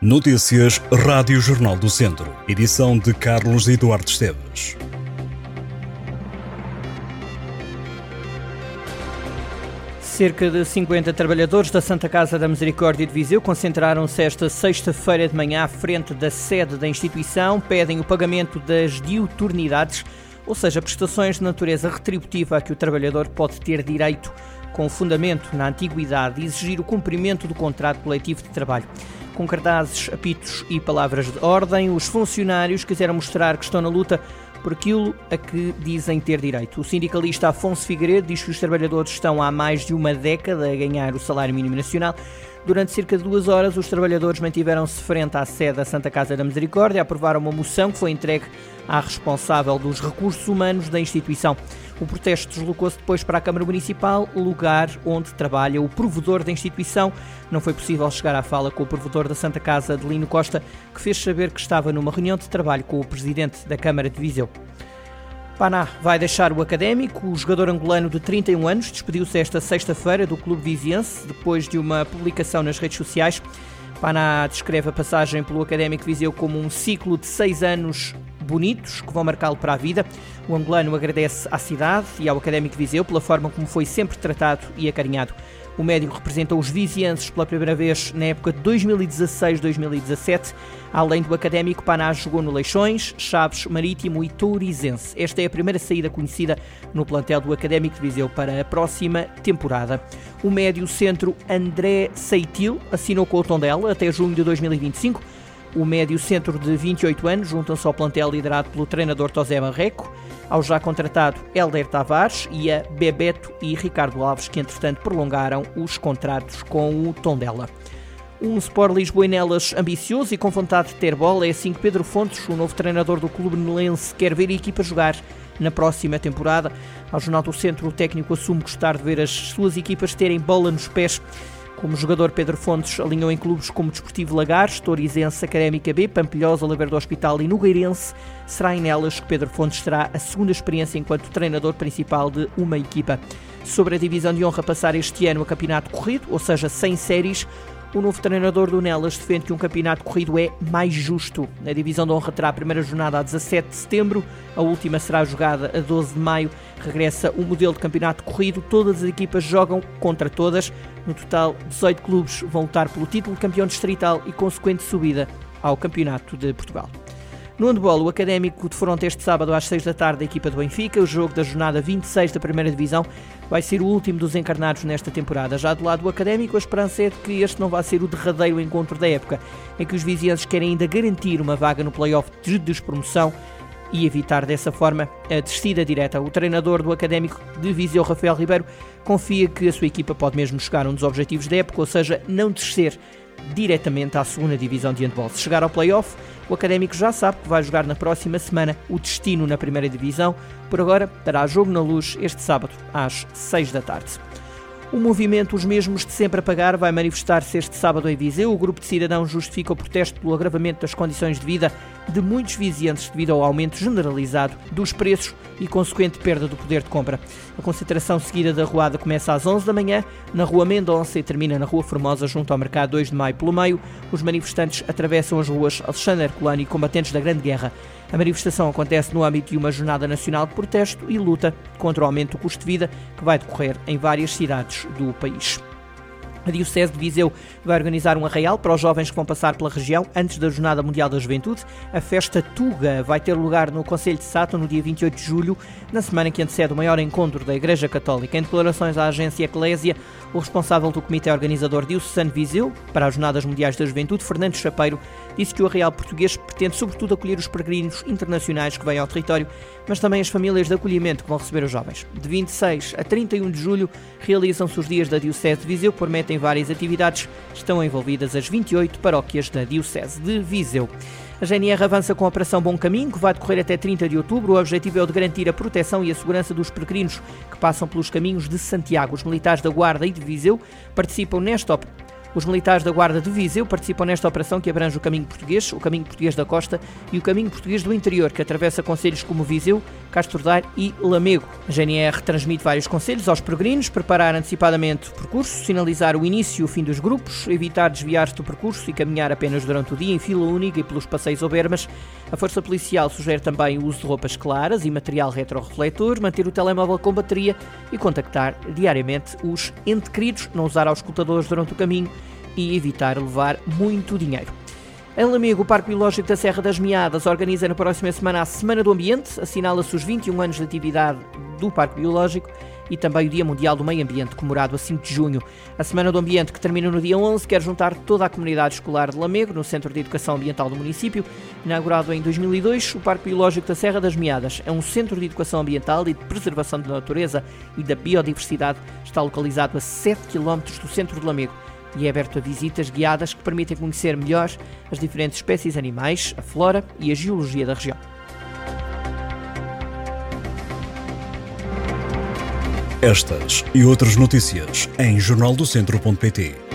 Notícias Rádio Jornal do Centro. Edição de Carlos Eduardo Esteves. Cerca de 50 trabalhadores da Santa Casa da Misericórdia de Viseu concentraram-se esta sexta-feira de manhã à frente da sede da instituição, pedem o pagamento das diuturnidades, ou seja, prestações de natureza retributiva a que o trabalhador pode ter direito com fundamento na antiguidade exigir o cumprimento do contrato coletivo de trabalho. Com cartazes, apitos e palavras de ordem, os funcionários quiseram mostrar que estão na luta por aquilo a que dizem ter direito. O sindicalista Afonso Figueiredo diz que os trabalhadores estão há mais de uma década a ganhar o salário mínimo nacional. Durante cerca de duas horas, os trabalhadores mantiveram-se frente à sede da Santa Casa da Misericórdia, aprovaram uma moção que foi entregue à responsável dos recursos humanos da instituição. O protesto deslocou-se depois para a Câmara Municipal, lugar onde trabalha o provedor da instituição. Não foi possível chegar à fala com o provedor da Santa Casa, de Lino Costa, que fez saber que estava numa reunião de trabalho com o presidente da Câmara de Viseu. Paná vai deixar o académico. O jogador angolano de 31 anos despediu-se esta sexta-feira do clube viziense depois de uma publicação nas redes sociais. Paná descreve a passagem pelo Académico Viseu como um ciclo de seis anos bonitos que vão marcá-lo para a vida. O angolano agradece à cidade e ao Académico Viseu pela forma como foi sempre tratado e acarinhado. O médico representou os vizienses pela primeira vez na época de 2016-2017. Além do académico, Paná jogou no Leixões, Chaves, Marítimo e Tourizense. Esta é a primeira saída conhecida no plantel do Académico de Viseu para a próxima temporada. O médio centro André Seitil assinou com o Tondela até junho de 2025 o médio centro de 28 anos juntam-se ao plantel liderado pelo treinador Tosé Marreco, ao já contratado Helder Tavares e a Bebeto e Ricardo Alves, que entretanto prolongaram os contratos com o Tondela. Um Sport Lisboenelas ambicioso e com vontade de ter bola é assim que Pedro Fontes, o novo treinador do clube nelense, quer ver a equipa jogar na próxima temporada. Ao Jornal do Centro, o técnico assume gostar de ver as suas equipas terem bola nos pés como jogador, Pedro Fontes alinhou em clubes como Desportivo Lagares, Torizense, Académica B, Pampilhosa, Oliveira do Hospital e Nogueirense. Será em nelas que Pedro Fontes terá a segunda experiência enquanto treinador principal de uma equipa. Sobre a divisão de honra passar este ano a campeonato corrido, ou seja, sem séries, o novo treinador do Nelas defende que um campeonato corrido é mais justo. A divisão de honra terá a primeira jornada a 17 de setembro, a última será jogada a 12 de maio. Regressa o modelo de campeonato corrido, todas as equipas jogam contra todas. No total, 18 clubes vão lutar pelo título de campeão distrital e consequente subida ao Campeonato de Portugal. No handball, o Académico defronta este sábado às 6 da tarde a equipa do Benfica. O jogo da jornada 26 da Primeira Divisão vai ser o último dos encarnados nesta temporada. Já do lado do Académico, a esperança é de que este não vá ser o derradeiro encontro da época, em que os vizinhos querem ainda garantir uma vaga no play-off de despromoção e evitar dessa forma a descida direta. O treinador do Académico de Viseu, Rafael Ribeiro, confia que a sua equipa pode mesmo chegar a um dos objetivos da época, ou seja, não descer diretamente à segunda divisão de handball. Se chegar ao play-off, o Académico já sabe que vai jogar na próxima semana o destino na primeira divisão. Por agora, dará jogo na luz este sábado, às 6 da tarde. O movimento Os Mesmos de Sempre a Pagar vai manifestar-se este sábado em Viseu. O grupo de cidadãos justifica o protesto pelo agravamento das condições de vida de muitos viziantes devido ao aumento generalizado dos preços e consequente perda do poder de compra. A concentração seguida da ruada começa às 11 da manhã na Rua Mendonça e termina na Rua Formosa, junto ao Mercado 2 de Maio. Pelo meio, os manifestantes atravessam as ruas Alexandre Herculano e combatentes da Grande Guerra. A manifestação acontece no âmbito de uma jornada nacional de protesto e luta contra o aumento do custo de vida que vai decorrer em várias cidades do país. A Diocese de Viseu vai organizar um arraial para os jovens que vão passar pela região antes da Jornada Mundial da Juventude. A festa Tuga vai ter lugar no Conselho de Sato no dia 28 de julho, na semana que antecede o maior encontro da Igreja Católica. Em declarações à agência Eclésia, o responsável do comitê organizador Diocesano Viseu para as Jornadas Mundiais da Juventude, Fernando Chapeiro, disse que o arraial português pretende sobretudo acolher os peregrinos internacionais que vêm ao território, mas também as famílias de acolhimento que vão receber os jovens. De 26 a 31 de julho realizam-se os dias da Diocese de Viseu, que prometem várias atividades. Estão envolvidas as 28 paróquias da Diocese de Viseu. A GNR avança com a Operação Bom Caminho, que vai decorrer até 30 de outubro. O objetivo é o de garantir a proteção e a segurança dos peregrinos que passam pelos caminhos de Santiago. Os militares da Guarda e de Viseu participam nesta operação Os militares da Guarda de Viseu participam nesta operação que abrange o caminho português, o caminho português da costa e o caminho português do interior, que atravessa conselhos como Viseu, Castro Daire e Lamego. A GNR transmite vários conselhos aos peregrinos, preparar antecipadamente o percurso, sinalizar o início e o fim dos grupos, evitar desviar-se do percurso e caminhar apenas durante o dia em fila única e pelos passeios ou bermas. A Força Policial sugere também o uso de roupas claras e material retrorefletor, manter o telemóvel com bateria e contactar diariamente os entes queridos, não usar auscultadores durante o caminho e evitar levar muito dinheiro. Em Lamego, o Parque Biológico da Serra das Meadas organiza na próxima semana a Semana do Ambiente, assinala-se os 21 anos de atividade do Parque Biológico e também o Dia Mundial do Meio Ambiente, comemorado a 5 de junho. A Semana do Ambiente, que termina no dia 11, quer juntar toda a comunidade escolar de Lamego, no Centro de Educação Ambiental do município. Inaugurado em 2002, o Parque Biológico da Serra das Meadas é um centro de educação ambiental e de preservação da natureza e da biodiversidade. Está localizado a 7 km do centro de Lamego e é aberto a visitas guiadas que permitem conhecer melhor as diferentes espécies animais, a flora e a geologia da região. Estas e outras notícias em jornaldocentro.pt